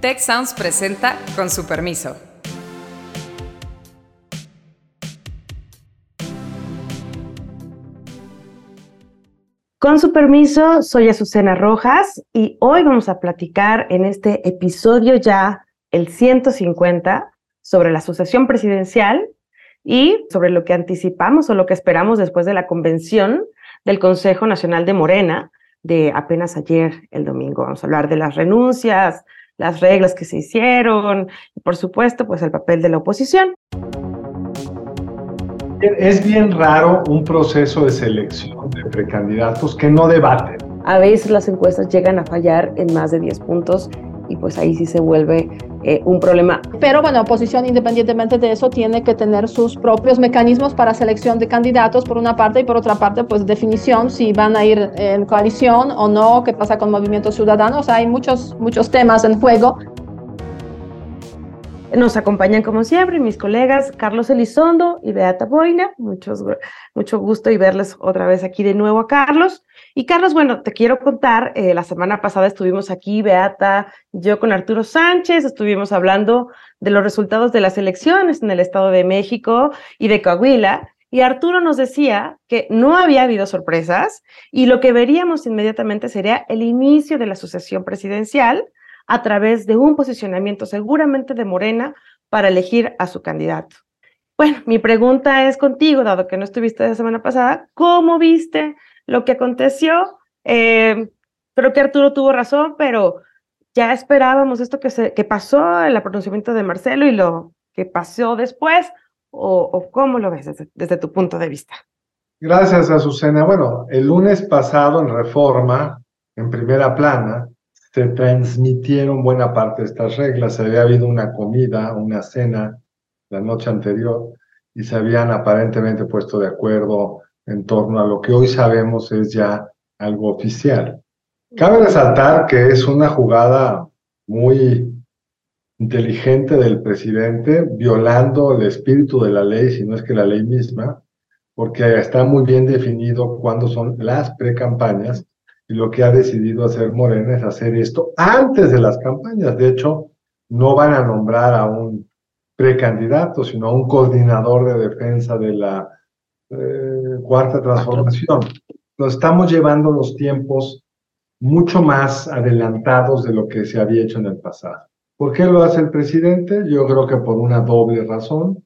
Tech Sounds presenta con su permiso. Con su permiso, soy Azucena Rojas y hoy vamos a platicar en este episodio ya, el 150, sobre la sucesión presidencial y sobre lo que anticipamos o lo que esperamos después de la convención del Consejo Nacional de Morena de apenas ayer, el domingo. Vamos a hablar de las renuncias, las reglas que se hicieron y, por supuesto, pues el papel de la oposición. Es bien raro un proceso de selección de precandidatos que no debaten. A veces las encuestas llegan a fallar en más de 10 puntos y pues ahí sí se vuelve eh, un problema. Pero bueno, oposición independientemente de eso tiene que tener sus propios mecanismos para selección de candidatos por una parte y por otra parte pues definición si van a ir en coalición o no, qué pasa con movimientos ciudadanos, hay muchos, muchos temas en juego nos acompañan como siempre mis colegas Carlos Elizondo y Beata Boina. Muchos, mucho gusto y verles otra vez aquí de nuevo a Carlos. Y Carlos, bueno, te quiero contar, eh, la semana pasada estuvimos aquí, Beata, yo con Arturo Sánchez, estuvimos hablando de los resultados de las elecciones en el Estado de México y de Coahuila. Y Arturo nos decía que no había habido sorpresas y lo que veríamos inmediatamente sería el inicio de la sucesión presidencial a través de un posicionamiento seguramente de Morena para elegir a su candidato. Bueno, mi pregunta es contigo, dado que no estuviste la semana pasada, ¿cómo viste lo que aconteció? Eh, creo que Arturo tuvo razón, pero ya esperábamos esto que, se, que pasó, el pronunciamiento de Marcelo y lo que pasó después, o, cómo lo ves desde, desde tu punto de vista. Gracias, Azucena. Bueno, el lunes pasado en Reforma, en primera plana, se transmitieron buena parte de estas reglas. Se había habido una comida, una cena la noche anterior y se habían aparentemente puesto de acuerdo en torno a lo que hoy sabemos es ya algo oficial. Cabe resaltar que es una jugada muy inteligente del presidente, violando el espíritu de la ley, si no es que la ley misma, porque está muy bien definido cuándo son las precampañas y lo que ha decidido hacer Morena es hacer esto antes de las campañas. De hecho, no van a nombrar a un precandidato, sino a un coordinador de defensa de la eh, cuarta transformación. Nos estamos llevando los tiempos mucho más adelantados de lo que se había hecho en el pasado. ¿Por qué lo hace el presidente? Yo creo que por una doble razón.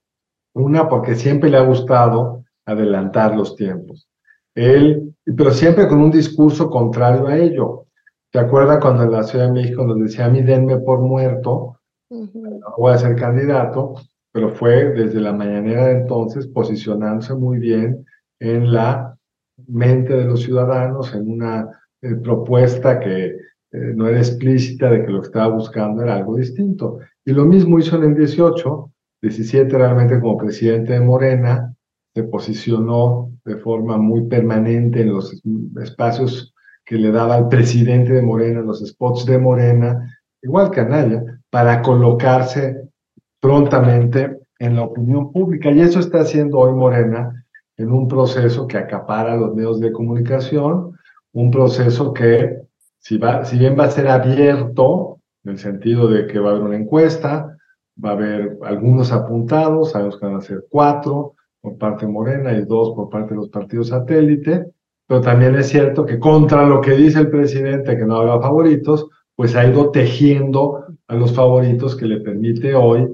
Una, porque siempre le ha gustado adelantar los tiempos. Él, pero siempre con un discurso contrario a ello. ¿Te acuerdas cuando en la Ciudad de México nos decía, a mí denme por muerto, voy a ser candidato? Pero fue desde la mañanera de entonces posicionándose muy bien en la mente de los ciudadanos, en una eh, propuesta que eh, no era explícita de que lo que estaba buscando era algo distinto. Y lo mismo hizo en el 18, 17 realmente como presidente de Morena, se posicionó de forma muy permanente en los espacios que le daba al presidente de Morena, los spots de Morena, igual que Anaya, para colocarse prontamente en la opinión pública. Y eso está haciendo hoy Morena en un proceso que acapara los medios de comunicación, un proceso que, si, va, si bien va a ser abierto, en el sentido de que va a haber una encuesta, va a haber algunos apuntados, sabemos que van a ser cuatro, por parte Morena y dos por parte de los partidos satélite, pero también es cierto que contra lo que dice el presidente, que no haga favoritos, pues ha ido tejiendo a los favoritos que le permite hoy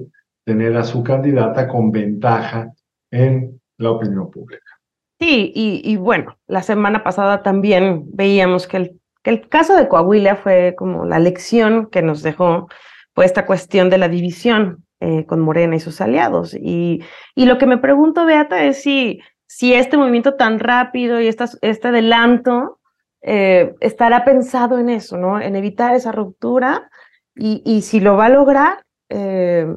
tener a su candidata con ventaja en la opinión pública. Sí, y, bueno, la semana pasada también veíamos que el, que el caso de Coahuila fue como la lección que nos dejó pues esta cuestión de la división eh, con Morena y sus aliados. Y, y, lo que me pregunto, Beata, es si, si este movimiento tan rápido y esta, este adelanto eh, estará pensado en eso, ¿no? En evitar esa ruptura y, y si lo va a lograr eh,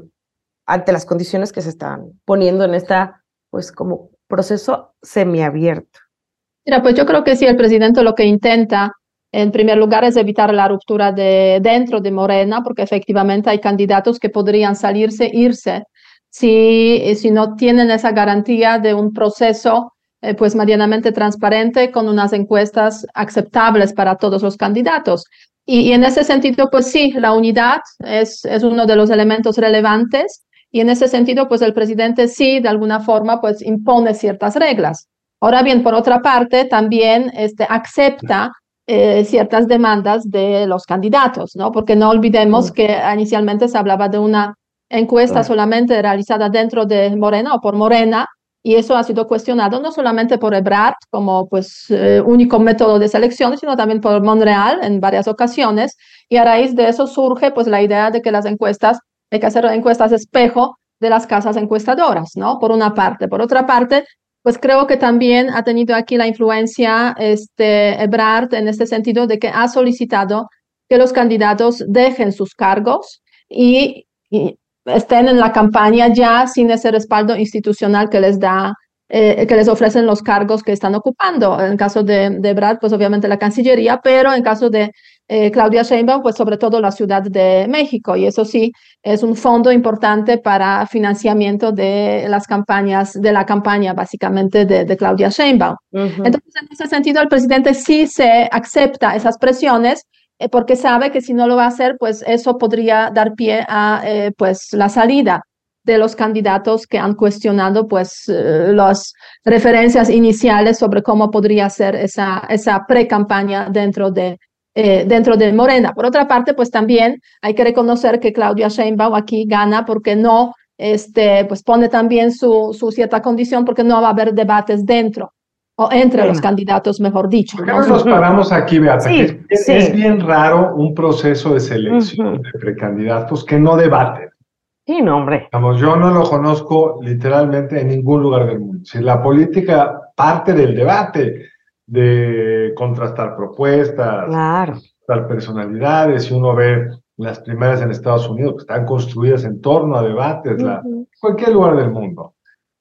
ante las condiciones que se están poniendo en esta, pues como proceso semiabierto. Mira, pues yo creo que sí, el presidente lo que intenta en primer lugar, es evitar la ruptura de dentro de Morena, porque efectivamente hay candidatos que podrían salirse, irse, si, si no tienen esa garantía de un proceso eh, pues medianamente transparente con unas encuestas aceptables para todos los candidatos. Y, en ese sentido, pues sí, la unidad es, es uno de los elementos relevantes y en ese sentido, pues el presidente sí, de alguna forma, pues impone ciertas reglas. Ahora bien, por otra parte, también este, acepta eh, ciertas demandas de los candidatos, ¿no? Porque no olvidemos que inicialmente se hablaba de una encuesta solamente realizada dentro de Morena o por Morena, y eso ha sido cuestionado no solamente por Ebrard como pues eh, único método de selección, sino también por Monreal en varias ocasiones, y a raíz de eso surge pues la idea de que las encuestas, hay que hacer encuestas espejo de las casas encuestadoras, ¿no? Por una parte. Por otra parte, pues creo que también ha tenido aquí la influencia este Ebrard en este sentido de que ha solicitado que los candidatos dejen sus cargos y estén en la campaña ya sin ese respaldo institucional que les da, eh, que les ofrecen los cargos que están ocupando. En caso de, de Brad, pues obviamente la Cancillería, pero en caso de eh, Claudia Sheinbaum, pues sobre todo la Ciudad de México. Y eso sí, es un fondo importante para financiamiento de las campañas, de la campaña básicamente de, de Claudia Sheinbaum. Entonces, en ese sentido, el presidente sí se acepta esas presiones, eh, porque sabe que si no lo va a hacer, pues eso podría dar pie a eh, pues la salida de los candidatos que han cuestionado pues las referencias iniciales sobre cómo podría ser esa, esa pre-campaña dentro de, dentro de Morena. Por otra parte, pues también hay que reconocer que Claudia Sheinbaum aquí gana porque no este, pues pone también su, su cierta condición porque no va a haber debates dentro o entre los candidatos, mejor dicho. ¿Por qué no nos paramos aquí, Beata? es, bien raro un proceso de selección de precandidatos que no debaten. Sí, no, hombre. Vamos, yo no lo conozco literalmente en ningún lugar del mundo. Si la política parte del debate, de contrastar propuestas, claro. contrastar personalidades, si uno ve las primeras en Estados Unidos, que están construidas en torno a debates, la, cualquier lugar del mundo.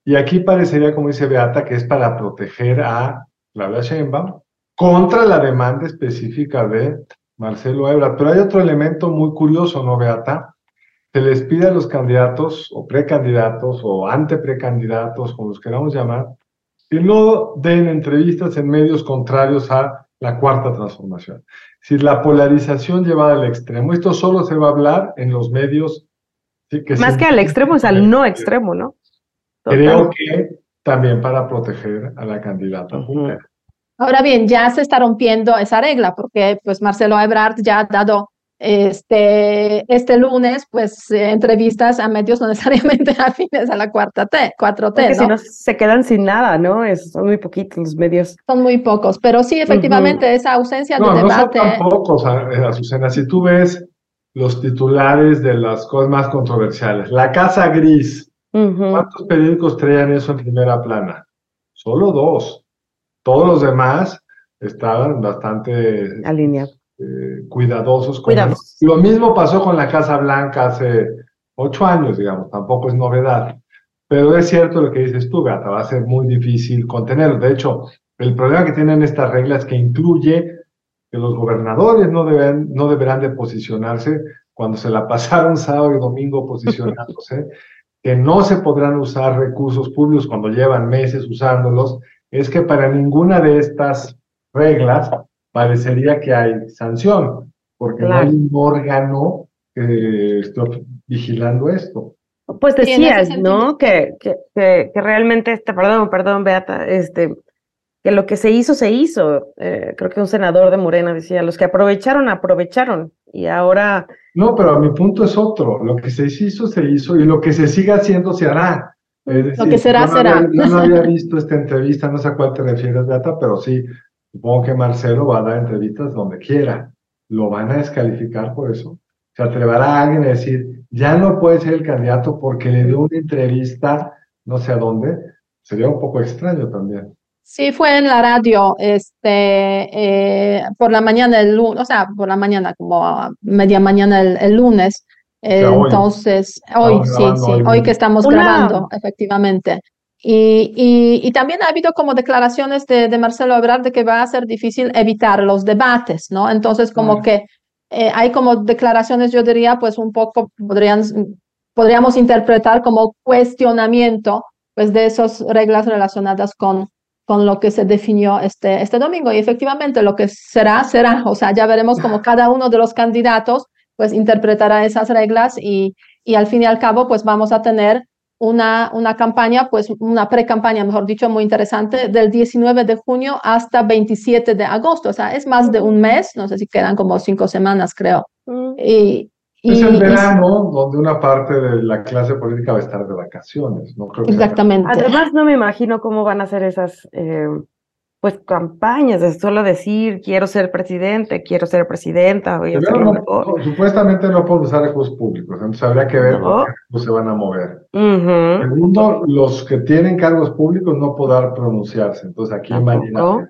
Y aquí parecería, como dice Beata, que es para proteger a Claudia Sheinbaum contra la demanda específica de Marcelo Ebrard. Pero hay otro elemento muy curioso, ¿no, Beata? Se les pide a los candidatos o precandidatos o anteprecandidatos, como los queramos llamar, que no den entrevistas en medios contrarios a la cuarta transformación. Si la polarización llevada al extremo, esto solo se va a hablar en los medios. que Más que al extremo, es al no extremo, ¿no? Creo que también para proteger a la candidata. Ahora bien, ya se está rompiendo esa regla porque pues Marcelo Ebrard ya ha dado este, este lunes pues eh, entrevistas a medios no necesariamente afines a la cuarta T, 4T. Porque si no se quedan sin nada, ¿no? Es, son muy poquitos los medios. Son muy pocos, pero sí, efectivamente, esa ausencia de debate. No, son tan pocos, eh, Azucena. Si tú ves los titulares de las cosas más controversiales, la Casa Gris, ¿Cuántos periódicos traían eso en primera plana? Solo dos. Todos los demás estaban bastante alineados. Eh, cuidadosos. Lo mismo pasó con la Casa Blanca hace ocho años, digamos, tampoco es novedad. Pero es cierto lo que dices tú, Gata, va a ser muy difícil contenerlo. De hecho, el problema que tienen estas reglas que incluye que los gobernadores no, deben, no deberán de posicionarse cuando se la pasaron sábado y domingo posicionándose que no se podrán usar recursos públicos cuando llevan meses usándolos, es que para ninguna de estas reglas parecería que hay sanción, porque no hay un órgano que esté vigilando esto. Pues decías, ¿no? Que, que, que, realmente, este, perdón, perdón, Beata, este, que lo que se hizo, se hizo. Eh, creo que un senador de Morena decía, los que aprovecharon, aprovecharon. Y ahora... No, pero mi punto es otro. Lo que se hizo, se hizo y lo que se siga haciendo, se hará. lo que será, será. yo no había visto esta entrevista, no sé a cuál te refieres, Beata, pero sí, supongo que Marcelo va a dar entrevistas donde quiera. ¿Lo van a descalificar por eso? ¿Se atreverá alguien a decir, ya no puede ser el candidato porque le dio una entrevista no sé a dónde? Sería un poco extraño también. Sí, fue en la radio, este, eh, por la mañana el lunes, o sea, por la mañana, como media mañana el, lunes. entonces, hoy, sí, sí, hoy, que estamos grabando, efectivamente. Y, y, también ha habido como declaraciones de, de, Marcelo Ebrard de que va a ser difícil evitar los debates, ¿no? Entonces, como que eh, hay como declaraciones, yo diría, pues un poco podrían, podríamos interpretar como cuestionamiento, pues de esas reglas relacionadas con con lo que se definió este, este domingo. Y efectivamente lo que será, será. O sea, ya veremos cómo cada uno de los candidatos pues interpretará esas reglas y, y al fin y al cabo pues vamos a tener una, una campaña, pues una pre-campaña, mejor dicho, muy interesante, del 19 de junio hasta 27 de agosto. O sea, es más de un mes, no sé si quedan como cinco semanas, creo. Y, es el verano donde una parte de la clase política va a estar de vacaciones, ¿no? Creo Exactamente. Además, no me imagino cómo van a ser esas eh, pues campañas de solo decir quiero ser presidente, quiero ser presidenta. supuestamente no puedo usar recursos públicos, entonces habría que ver cómo se van a mover. Segundo, los que tienen cargos públicos no podrán pronunciarse, entonces aquí imagínate.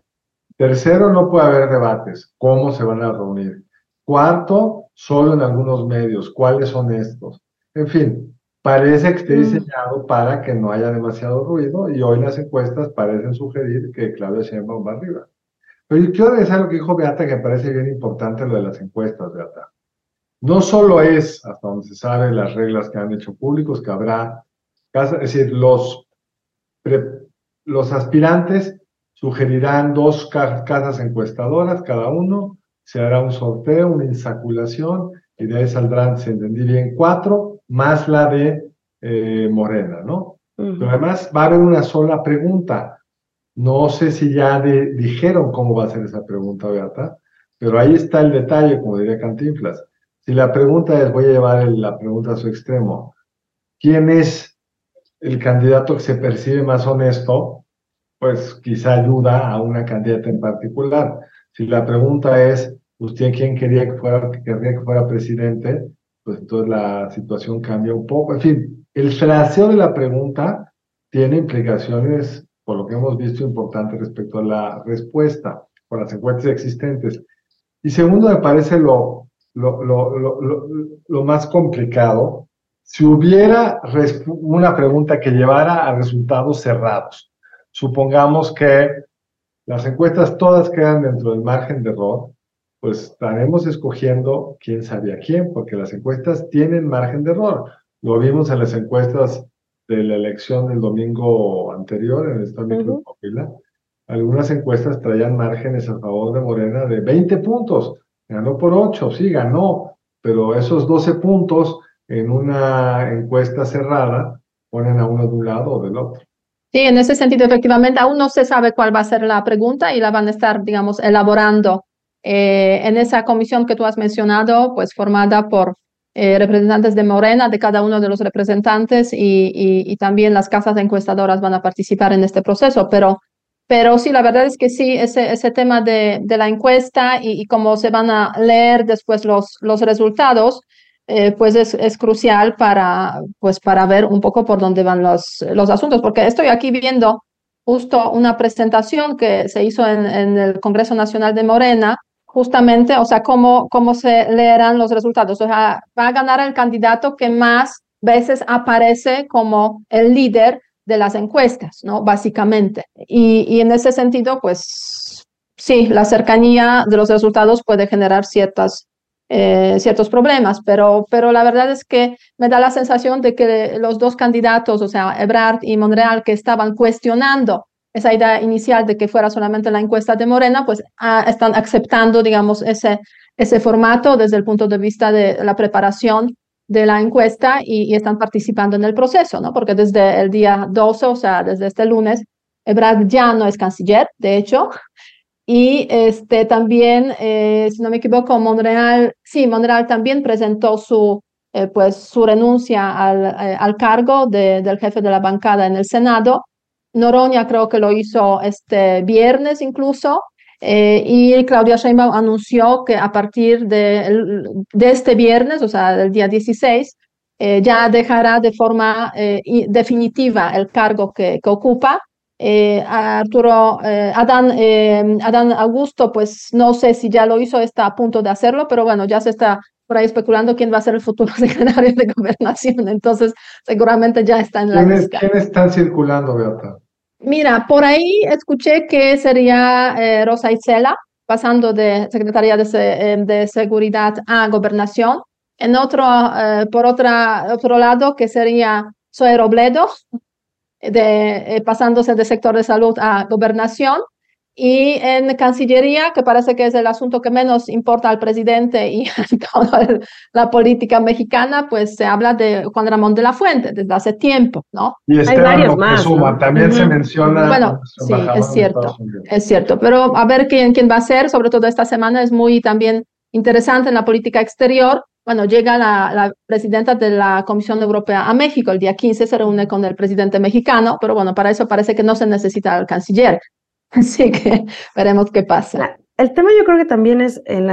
Tercero, no puede haber debates, cómo se van a reunir. Cuarto, solo en algunos medios, cuáles son estos. En fin, parece que esté mm. diseñado para que no haya demasiado ruido y hoy las encuestas parecen sugerir que Claudia Sheinbaum va arriba. Pero yo quiero decir lo que dijo Beata, que me parece bien importante lo de las encuestas, Beata. No solo es, hasta donde se sabe, las reglas que han hecho públicos, que habrá, es decir, los, los aspirantes sugerirán dos casas encuestadoras cada uno, se hará un sorteo, una insaculación, y de ahí saldrán, si entendí bien, cuatro, más la de eh, Morena, ¿no? Pero además va a haber una sola pregunta. No sé si ya dijeron cómo va a ser esa pregunta, Beata, pero ahí está el detalle, como diría Cantinflas. Si la pregunta es, voy a llevar la pregunta a su extremo, ¿quién es el candidato que se percibe más honesto? Pues quizá ayuda a una candidata en particular. Si la pregunta es, ¿usted quién quería que fuera, querría que fuera presidente? Pues entonces la situación cambia un poco. En fin, el fraseo de la pregunta tiene implicaciones, por lo que hemos visto, importantes respecto a la respuesta por las encuestas existentes. Y segundo, me parece lo, lo, lo, lo más complicado, si hubiera una pregunta que llevara a resultados cerrados. Supongamos que las encuestas todas quedan dentro del margen de error, pues estaremos escogiendo quién sabía quién, porque las encuestas tienen margen de error. Lo vimos en las encuestas de la elección del domingo anterior en estado de Algunas encuestas traían márgenes a favor de Morena de 20 puntos. Ganó por 8, sí, ganó, pero esos 12 puntos en una encuesta cerrada ponen a uno de un lado o del otro. Sí, en ese sentido, efectivamente, aún no se sabe cuál va a ser la pregunta y la van a estar, digamos, elaborando eh, en esa comisión que tú has mencionado, pues formada por eh, representantes de Morena, de cada uno de los representantes y, también las casas encuestadoras van a participar en este proceso, pero, pero sí, la verdad es que sí, ese, ese tema de, de la encuesta y, cómo se van a leer después los, los resultados, eh, pues es, es, crucial para, pues para ver un poco por dónde van los, los asuntos, porque estoy aquí viendo justo una presentación que se hizo en, en el Congreso Nacional de Morena, justamente, o sea, cómo, cómo se leerán los resultados. O sea, va a ganar el candidato que más veces aparece como el líder de las encuestas, ¿no? Básicamente. Y, y en ese sentido, pues sí, la cercanía de los resultados puede generar ciertas, eh, ciertos problemas, pero, pero la verdad es que me da la sensación de que los dos candidatos, o sea, Ebrard y Monreal, que estaban cuestionando esa idea inicial de que fuera solamente la encuesta de Morena, pues ah, están aceptando, digamos, ese, ese formato desde el punto de vista de la preparación de la encuesta y, están participando en el proceso, ¿no? Porque desde el día 12, o sea, desde este lunes, Ebrard ya no es canciller, de hecho, y este, también, eh, si no me equivoco, Monreal, sí, Monreal también presentó su, eh, pues, su renuncia al, eh, al cargo de, del jefe de la bancada en el Senado, Noroña creo que lo hizo este viernes incluso, eh, y Claudia Sheinbaum anunció que a partir de, de, este viernes, o sea, del día 16, eh, ya dejará de forma eh, definitiva el cargo que, que ocupa. Arturo, Adán, Adán Augusto, pues no sé si ya lo hizo, está a punto de hacerlo, pero bueno, ya se está por ahí especulando quién va a ser el futuro secretario de gobernación, entonces seguramente ya está en la lista. ¿Quiénes están circulando, Beata? Mira, por ahí escuché que sería eh, Rosa Isela, pasando de Secretaría de, eh, de, Seguridad a Gobernación. En otro, eh, por otro lado, que sería Zoe Robledo, de, eh, pasándose del sector de salud a gobernación. Y en Cancillería, que parece que es el asunto que menos importa al presidente y a toda la política mexicana, pues se habla de Juan Ramón de la Fuente desde hace tiempo, ¿no? Y Hay varios más. También se menciona. Bueno, sí, es cierto, es cierto. Pero a ver quién, quién va a ser, sobre todo esta semana, es muy también interesante en la política exterior. Bueno, llega la, la, presidenta de la Comisión Europea a México, el día 15 se reúne con el presidente mexicano, pero bueno, para eso parece que no se necesita el canciller. Así que veremos qué pasa. El tema yo creo que también es en,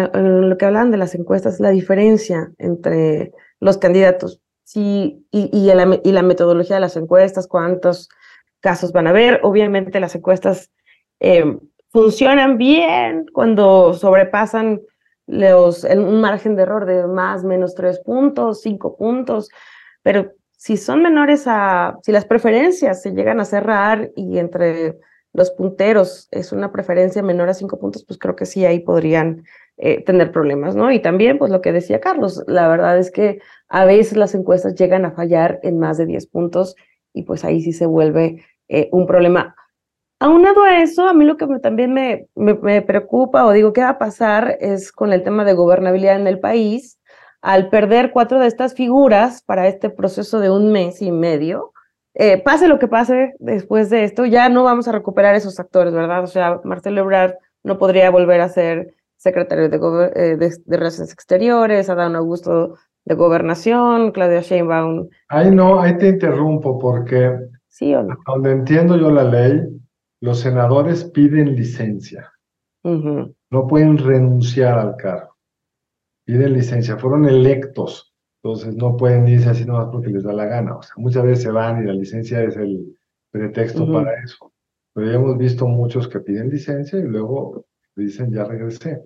lo que hablan de las encuestas, la diferencia entre los candidatos sí, y, y, la, y la metodología de las encuestas, cuántos casos van a haber. Obviamente las encuestas eh, funcionan bien cuando sobrepasan los, un margen de error de más, menos tres puntos, cinco puntos, pero si son menores a, si las preferencias se llegan a cerrar y entre los punteros es una preferencia menor a cinco puntos, pues creo que sí, ahí podrían eh, tener problemas, ¿no? Y también, pues lo que decía Carlos, la verdad es que a veces las encuestas llegan a fallar en más de 10 puntos y pues ahí sí se vuelve eh, un problema. Aunado a eso, a mí lo que también me, me, me, preocupa o digo qué va a pasar es con el tema de gobernabilidad en el país. Al perder cuatro de estas figuras para este proceso de un mes y medio, eh, pase lo que pase después de esto, ya no vamos a recuperar esos actores, ¿verdad? O sea, Marcelo Ebrard no podría volver a ser secretario de, eh, de, Relaciones Exteriores, Adán Augusto de Gobernación, Claudia Sheinbaum. Ahí no, ahí te interrumpo porque ¿Sí o no? donde entiendo yo la ley, los senadores piden licencia. No pueden renunciar al cargo. Piden licencia. Fueron electos entonces no pueden irse así nomás porque les da la gana. O sea, muchas veces se van y la licencia es el pretexto para eso. Pero ya hemos visto muchos que piden licencia y luego dicen ya regresé.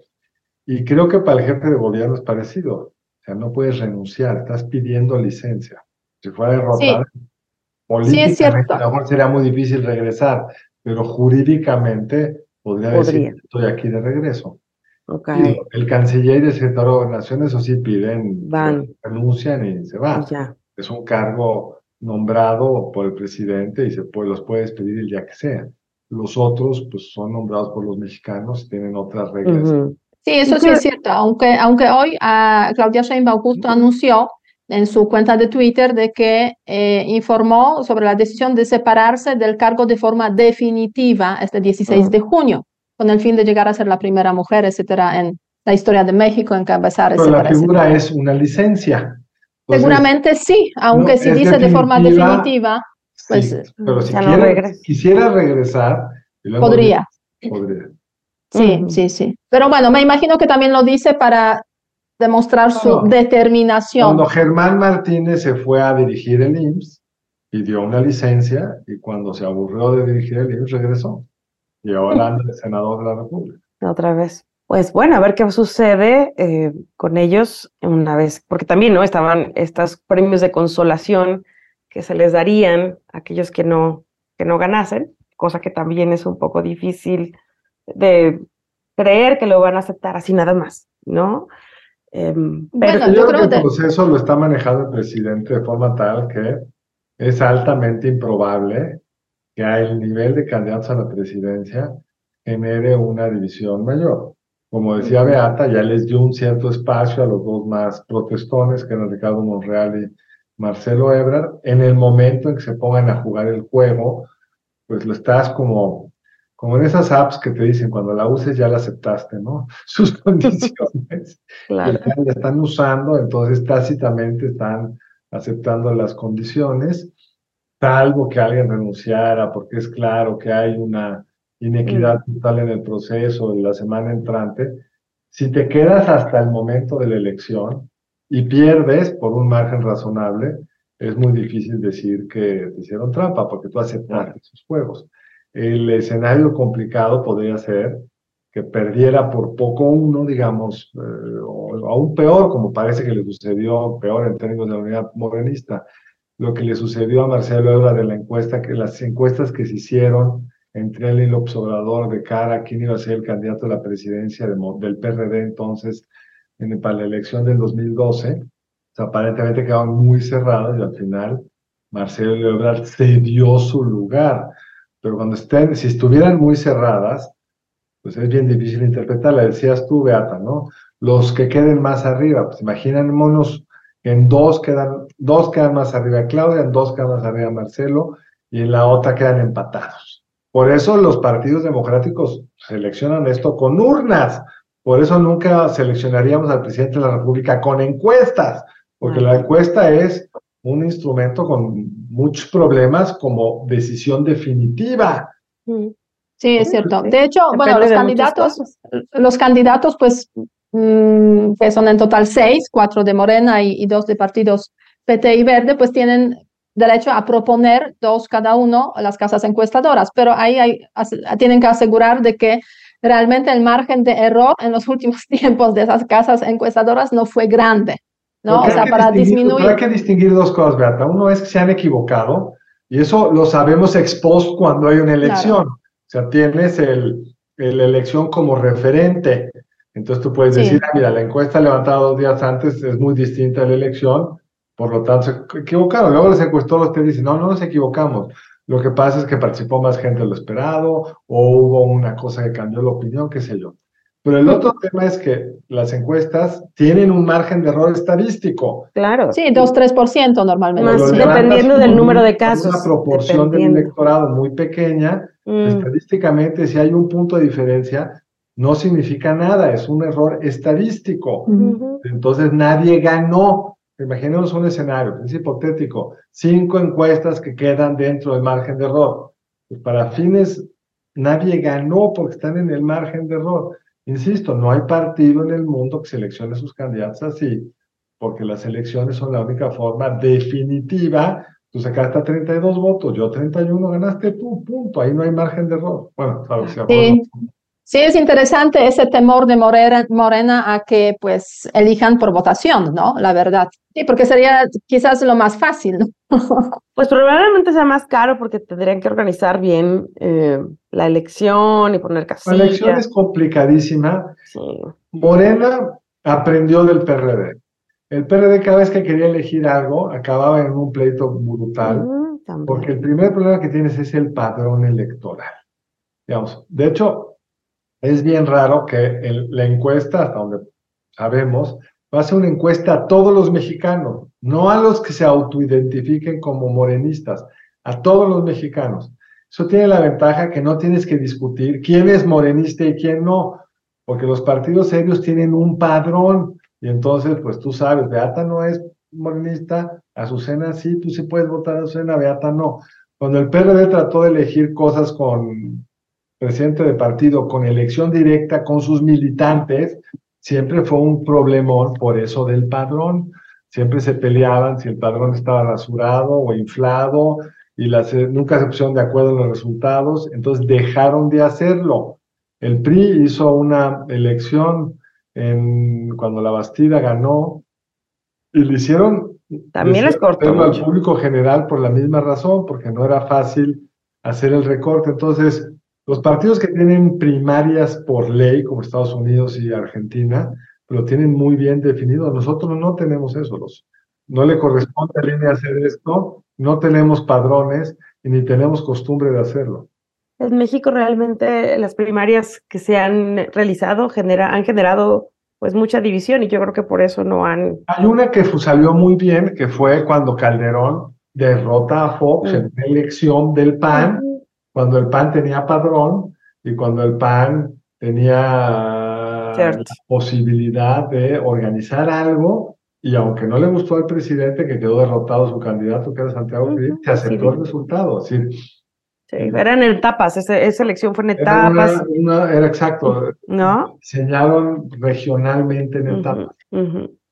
Y creo que para el jefe de gobierno es parecido. O sea, no puedes renunciar, estás pidiendo licencia. Si fuera derrotado, políticamente a lo mejor sería muy difícil regresar, pero jurídicamente podría, podría. decir, estoy aquí de regreso. El canciller y el secretario de gobernación, eso sí piden, van. renuncian y se van. Es un cargo nombrado por el presidente y se puede, los puedes pedir el día que sea. Los otros, pues, son nombrados por los mexicanos y tienen otras reglas. Sí, eso sí es cierto. Aunque, aunque hoy uh, Claudia Sheinbaum justo anunció en su cuenta de Twitter de que eh, informó sobre la decisión de separarse del cargo de forma definitiva este 16 de junio con el fin de llegar a ser la primera mujer, etcétera, en la historia de México, encabezar Pero la figura es una licencia. Seguramente sí, aunque si dice de forma definitiva, pues pero si quisiera regresar, podría. podría. Sí, sí, sí. Pero bueno, me imagino que también lo dice para demostrar su determinación. Cuando Germán Martínez se fue a dirigir el IMSS, pidió una licencia y cuando se aburrió de dirigir el IMSS regresó y ahora anda de senador de la República. Otra vez. Pues bueno, a ver qué sucede eh, con ellos una vez, porque también no estaban estos premios de consolación que se les darían a aquellos que no, que no ganasen, cosa que también es un poco difícil de creer que lo van a aceptar así nada más, ¿no? Em, pero yo, creo que el proceso lo está manejando el presidente de forma tal que es altamente improbable que el nivel de candidatos a la presidencia genere una división mayor. Como decía Beata, ya les dio un cierto espacio a los dos más protestones, que eran Ricardo Monreal y Marcelo Ebrard. En el momento en que se pongan a jugar el juego, pues lo estás como, como en esas apps que te dicen, cuando la uses ya la aceptaste, ¿no? Sus condiciones. claro. La están usando, entonces tácitamente están aceptando las condiciones salvo que alguien renunciara, porque es claro que hay una inequidad mm. total en el proceso en la semana entrante, si te quedas hasta el momento de la elección y pierdes por un margen razonable, es muy difícil decir que te hicieron trampa, porque tú aceptaste esos juegos. El escenario complicado podría ser que perdiera por poco uno, digamos, eh, o aún peor, como parece que le sucedió, peor en términos de la unidad morenista, lo que le sucedió a Marcelo Ebrard de la encuesta, que las encuestas que se hicieron entre él y el observador de cara a quién iba a ser el candidato a la presidencia del PRD entonces para la elección del 2012, aparentemente quedaron muy cerradas y al final Marcelo Ebrard cedió su lugar, pero cuando estén, si estuvieran muy cerradas, pues es bien difícil interpretarla. Decías tú, Beata, ¿no? Los que queden más arriba, pues imaginémonos en dos quedan, dos quedan más arriba Claudia, dos quedan más arriba Marcelo, y en la otra quedan empatados. Por eso los partidos democráticos seleccionan esto con urnas. Por eso nunca seleccionaríamos al presidente de la República con encuestas, porque la encuesta es un instrumento con muchos problemas como decisión definitiva. Mm. Sí, es cierto. De hecho, bueno, los candidatos, los candidatos, pues, mm, que son en total seis, cuatro de Morena y, dos de partidos PT y Verde, pues tienen derecho a proponer dos cada uno las casas encuestadoras, pero ahí hay, tienen que asegurar de que realmente el margen de error en los últimos tiempos de esas casas encuestadoras no fue grande. ¿no? O sea, para disminuir. Hay que distinguir dos cosas, Beata. Uno es que se han equivocado, y eso lo sabemos ex post cuando hay una elección. O sea, tienes el, la elección como referente. Entonces tú puedes decir, ah, mira, la encuesta levantada dos días antes es muy distinta a la elección, por lo tanto se equivocaron. Luego los encuestadores te dicen, no, no nos equivocamos. Lo que pasa es que participó más gente de lo esperado, o hubo una cosa que cambió la opinión, qué sé yo. Pero el otro tema es que las encuestas tienen un margen de error estadístico. Claro. Sí, 2-3% normalmente. Más dependiendo del número de casos. Una proporción del electorado muy pequeña. Mm. Estadísticamente, si hay un punto de diferencia, no significa nada, es un error estadístico. Entonces nadie ganó. Imaginemos un escenario, es hipotético, cinco encuestas que quedan dentro del margen de error. Para fines, nadie ganó porque están en el margen de error. Insisto, no hay partido en el mundo que seleccione sus candidatos así, porque las elecciones son la única forma definitiva. Tú sacaste 32 votos, yo 31, ganaste tú, punto. Ahí no hay margen de error. Bueno, sabes, sí. Sí, es interesante ese temor de Morena, Morena a que pues elijan por votación, ¿no? La verdad. Sí, porque sería quizás lo más fácil, ¿no? Pues probablemente sea más caro porque tendrían que organizar bien eh, la elección y poner casillas. La elección es complicadísima. Morena aprendió del PRD. El PRD cada vez que quería elegir algo acababa en un pleito brutal, mm, porque el primer problema que tienes es el padrón electoral. Digamos, de hecho, es bien raro que la encuesta, hasta donde sabemos, va una encuesta a todos los mexicanos, no a los que se autoidentifiquen como morenistas, a todos los mexicanos. Eso tiene la ventaja que no tienes que discutir quién es morenista y quién no, porque los partidos serios tienen un padrón y entonces, pues tú sabes, Beata no es morenista, Azucena sí, tú sí puedes votar a Azucena, Beata no. Cuando el PRD trató de elegir cosas con presidente de partido, con elección directa, con sus militantes, siempre fue un problemón por eso del padrón. Siempre se peleaban si el padrón estaba rasurado o inflado y las, nunca se pusieron de acuerdo en los resultados, entonces dejaron de hacerlo. El PRI hizo una elección en, cuando la Bastida ganó y le hicieron también les cortó al público general por la misma razón, porque no era fácil hacer el recorte. Entonces, los partidos que tienen primarias por ley, como Estados Unidos y Argentina, lo tienen muy bien definido. Nosotros no tenemos eso. Los, no le corresponde a línea hacer esto, no tenemos padrones y ni tenemos costumbre de hacerlo. En México realmente las primarias que se han realizado genera, han generado pues mucha división y yo creo que por eso no han... Hay una que salió muy bien, que fue cuando Calderón derrota a Fox en la elección del PAN cuando el PAN tenía padrón y cuando el PAN tenía la posibilidad de organizar algo y aunque no le gustó al presidente que quedó derrotado su candidato, que era Santiago uh se aceptó el resultado. Sí, eran etapas, esa, esa, elección fue en etapas. Era, exacto. ¿No? Diseñaron regionalmente en etapas.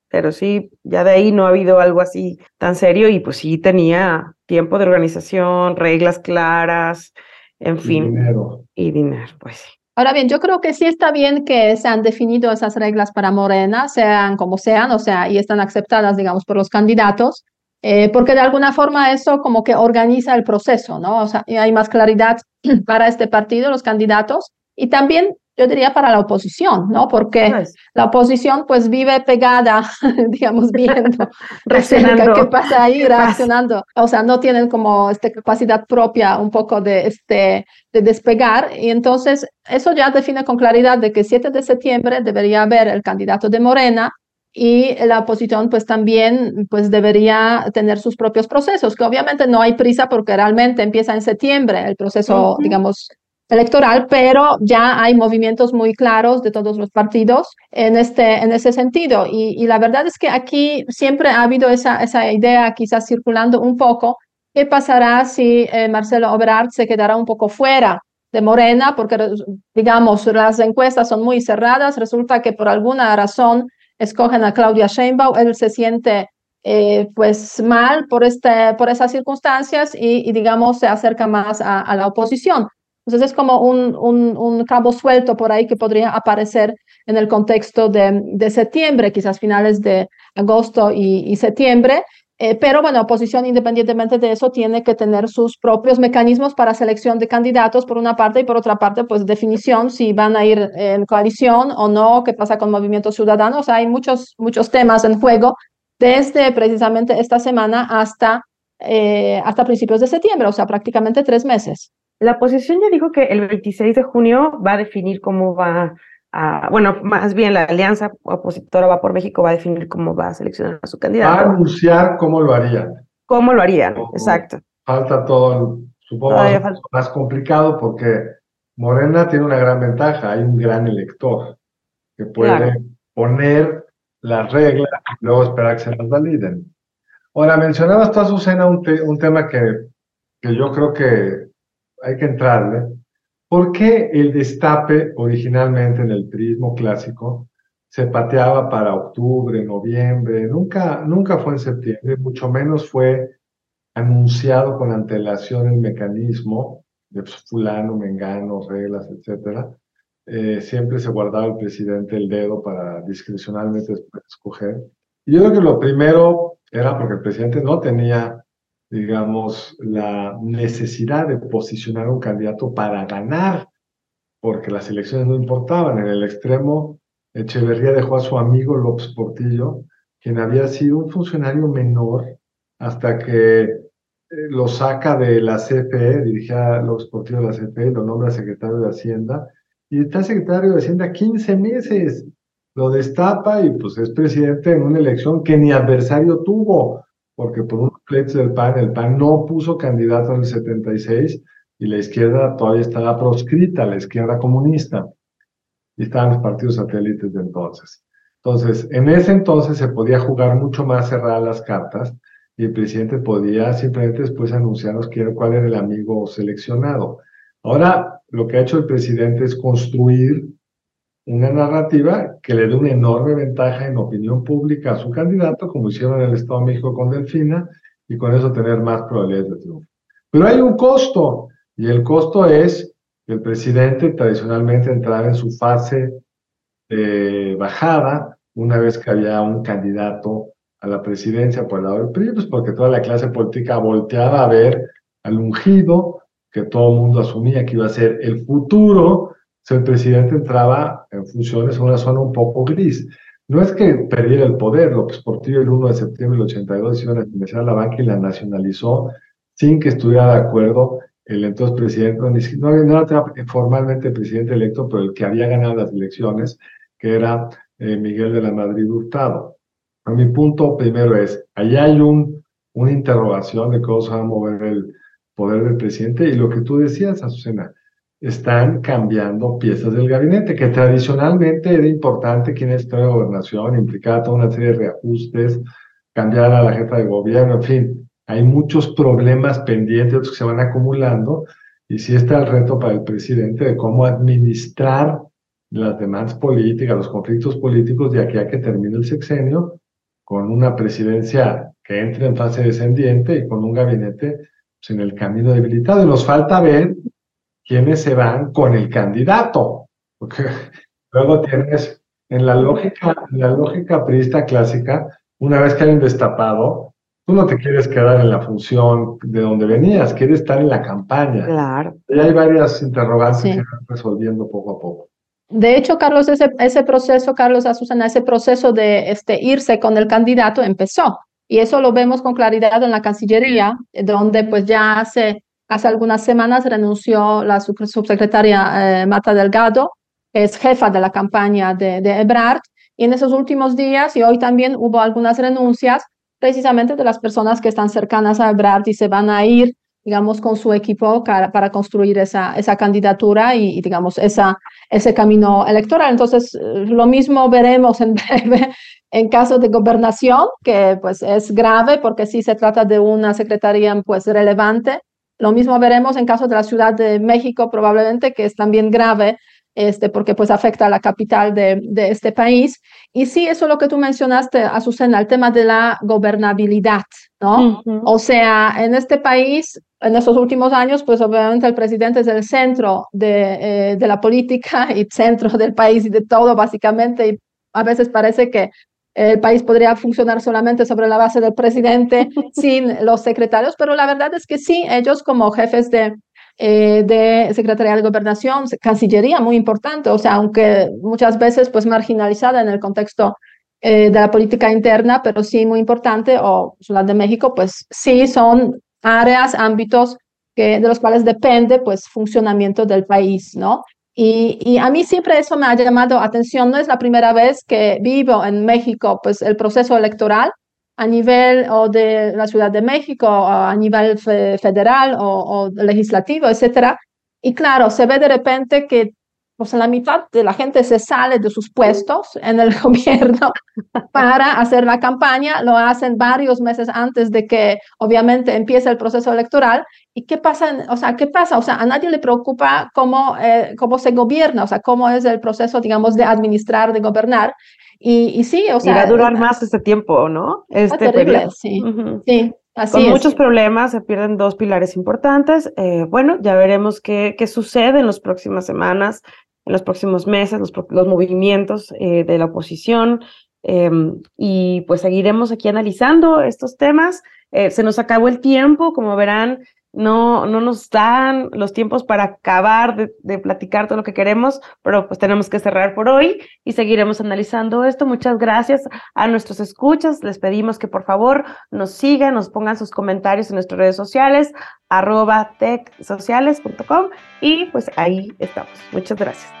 Pero sí, ya de ahí no ha habido algo así tan serio y pues sí tenía tiempo de organización, reglas claras, en fin. Y dinero. Y dinero, pues sí. Ahora bien, yo creo que sí está bien que se han definido esas reglas para Morena, sean como sean, o sea, y están aceptadas, digamos, por los candidatos, eh, porque de alguna forma eso como que organiza el proceso, ¿no? O sea, y hay más claridad para este partido, los candidatos, y también yo diría para la oposición, ¿no? Porque la oposición pues vive pegada, digamos, viendo qué pasa ahí, reaccionando. O sea, no tienen como esta capacidad propia un poco de, este, de despegar. Y entonces eso ya define con claridad de que 7 de septiembre debería haber el candidato de Morena y la oposición pues también pues debería tener sus propios procesos, que obviamente no hay prisa porque realmente empieza en septiembre el proceso, digamos, electoral, pero ya hay movimientos muy claros de todos los partidos en este, en ese sentido. Y, la verdad es que aquí siempre ha habido esa, esa idea quizás circulando un poco, ¿qué pasará si eh, Marcelo Obrard se quedará un poco fuera de Morena? Porque, digamos, las encuestas son muy cerradas, resulta que por alguna razón escogen a Claudia Sheinbaum, él se siente eh, pues mal por, este, por esas circunstancias y, digamos, se acerca más a la oposición. Entonces es como un, un, cabo suelto por ahí que podría aparecer en el contexto de, de septiembre, quizás finales de agosto y, septiembre. Eh, pero bueno, oposición independientemente de eso tiene que tener sus propios mecanismos para selección de candidatos por una parte y por otra parte pues definición si van a ir en coalición o no, qué pasa con movimientos ciudadanos. Hay muchos, muchos temas en juego desde precisamente esta semana hasta, eh, hasta principios de septiembre, o sea, prácticamente tres meses. La oposición ya dijo que el 26 de junio va a definir cómo va a, bueno, más bien la alianza opositora va por México va a definir cómo va a seleccionar a su candidato. Va a anunciar cómo lo harían. ¿Cómo lo harían? Exacto. Falta todo, supongo, más complicado porque Morena tiene una gran ventaja, hay un gran elector que puede poner las reglas y luego esperar que se las validen. Ahora, mencionabas tú, Azucena, un, un tema que, que yo creo que hay que entrarle. ¿Por qué el destape originalmente en el turismo clásico se pateaba para octubre, noviembre? Nunca, nunca fue en septiembre, mucho menos fue anunciado con antelación el mecanismo de fulano, mengano, reglas, etcétera. Eh, siempre se guardaba el presidente el dedo para discrecionalmente escoger. Y yo creo que lo primero era porque el presidente no tenía digamos, la necesidad de posicionar un candidato para ganar, porque las elecciones no importaban. En el extremo, Echeverría dejó a su amigo López Portillo, quien había sido un funcionario menor hasta que eh, lo saca de la CFE, dirigía López Portillo de la CFE, lo nombra secretario de Hacienda, y está secretario de Hacienda 15 meses. Lo destapa y pues es presidente en una elección que ni adversario tuvo porque por un pleitos del PAN, el PAN no puso candidato en el 76 y la izquierda todavía estaba proscrita, la izquierda comunista, y estaban los partidos satélites de entonces. Entonces, en ese entonces se podía jugar mucho más cerradas las cartas y el presidente podía simplemente después anunciarnos cuál era el amigo seleccionado. Ahora, lo que ha hecho el presidente es construir una narrativa que le dé una enorme ventaja en opinión pública a su candidato, como hicieron en el Estado de México con Delfina, y con eso tener más probabilidades de triunfo. Pero hay un costo, y el costo es que el presidente tradicionalmente entraba en su fase de bajada una vez que había un candidato a la presidencia por el lado del PRI, pues porque toda la clase política volteaba a ver al ungido, que todo el mundo asumía que iba a ser el futuro, el presidente entraba en funciones en una zona un poco gris. No es que perdiera el poder, López Portillo el 1 de septiembre del 82 iba a la banca y la nacionalizó sin que estuviera de acuerdo el entonces presidente, no había nada formalmente presidente electo, pero el que había ganado las elecciones, que era eh, Miguel de la Madrid Hurtado. A mi punto primero es, allá hay un, una interrogación de cómo se va a mover el poder del presidente y lo que tú decías, Azucena, están cambiando piezas del gabinete, que tradicionalmente era importante quien es de gobernación, implicaba toda una serie de reajustes, cambiar a la jefa de gobierno, en fin, hay muchos problemas pendientes que se van acumulando y sí está el reto para el presidente de cómo administrar las demandas políticas, los conflictos políticos de aquí a que termine el sexenio, con una presidencia que entre en fase descendiente y con un gabinete pues, en el camino debilitado. Y nos falta ver quiénes se van con el candidato. Porque luego tienes, en la lógica, en la lógica priista clásica, una vez que hay un destapado, tú no te quieres quedar en la función de donde venías, quieres estar en la campaña. Claro. Y hay varias interrogantes que se van resolviendo poco a poco. de hecho, Carlos, ese, ese proceso, Carlos Azucena, ese proceso de este, irse con el candidato empezó. Y eso lo vemos con claridad en la Cancillería, donde pues ya hace, hace algunas semanas renunció la subsecretaria eh, Mata Delgado, que es jefa de la campaña de, de Ebrard, y en esos últimos días y hoy también hubo algunas renuncias precisamente de las personas que están cercanas a Ebrard y se van a ir digamos, con su equipo para, construir esa, esa candidatura y, digamos, esa, ese camino electoral. Entonces, lo mismo veremos en breve en caso de gobernación, que pues es grave porque sí se trata de una secretaría pues relevante. Lo mismo veremos en caso de la Ciudad de México, probablemente, que es también grave este, porque pues afecta a la capital de, de, este país. Y sí, eso es lo que tú mencionaste, Azucena, el tema de la gobernabilidad, ¿no? O sea, en este país, en estos últimos años, pues obviamente el presidente es el centro de, eh, de la política y centro del país y de todo, básicamente, y a veces parece que el país podría funcionar solamente sobre la base del presidente sin los secretarios, pero la verdad es que sí, ellos como jefes de eh, de Secretaría de Gobernación, Cancillería, muy importante, o sea, aunque muchas veces pues marginalizada en el contexto eh, de la política interna, pero sí muy importante, o Ciudad de México, pues sí son áreas, ámbitos que, de los cuales depende pues funcionamiento del país, ¿no? Y, y, a mí siempre eso me ha llamado atención. No es la primera vez que vivo en México, pues el proceso electoral a nivel o de la Ciudad de México, o a nivel federal o, legislativo, etcétera. Y claro, se ve de repente que pues la mitad de la gente se sale de sus puestos en el gobierno para hacer la campaña, lo hacen varios meses antes de que obviamente empiece el proceso electoral. ¿Y qué pasa? O sea, ¿qué pasa? O sea, a nadie le preocupa cómo, eh, cómo se gobierna, o sea, cómo es el proceso, digamos, de administrar, de gobernar. Y, sí, o sea. Y va a durar más este tiempo, ¿no? Este periodo. Sí, sí. Así Con muchos problemas, se pierden dos pilares importantes. Eh, bueno, ya veremos qué, qué sucede en las próximas semanas, en los próximos meses, los, los movimientos eh, de la oposición. Em, y pues seguiremos aquí analizando estos temas. Eh, se nos acabó el tiempo, como verán, no, no nos dan los tiempos para acabar de, platicar todo lo que queremos, pero pues tenemos que cerrar por hoy y seguiremos analizando esto. Muchas gracias a nuestros escuchas. Les pedimos que por favor nos sigan, nos pongan sus comentarios en nuestras redes sociales, arroba techsociales.com y pues ahí estamos. Muchas gracias.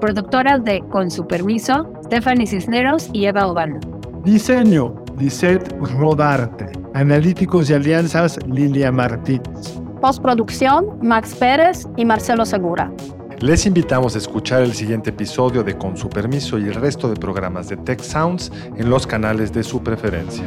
Productoras de Con su permiso, Stephanie Cisneros y Eva Obano. Diseño, Lisette Rodarte. Analíticos y alianzas, Lilia Martínez. Postproducción, Max Pérez y Marcelo Segura. Les invitamos a escuchar el siguiente episodio de Con su permiso y el resto de programas de Tech Sounds en los canales de su preferencia.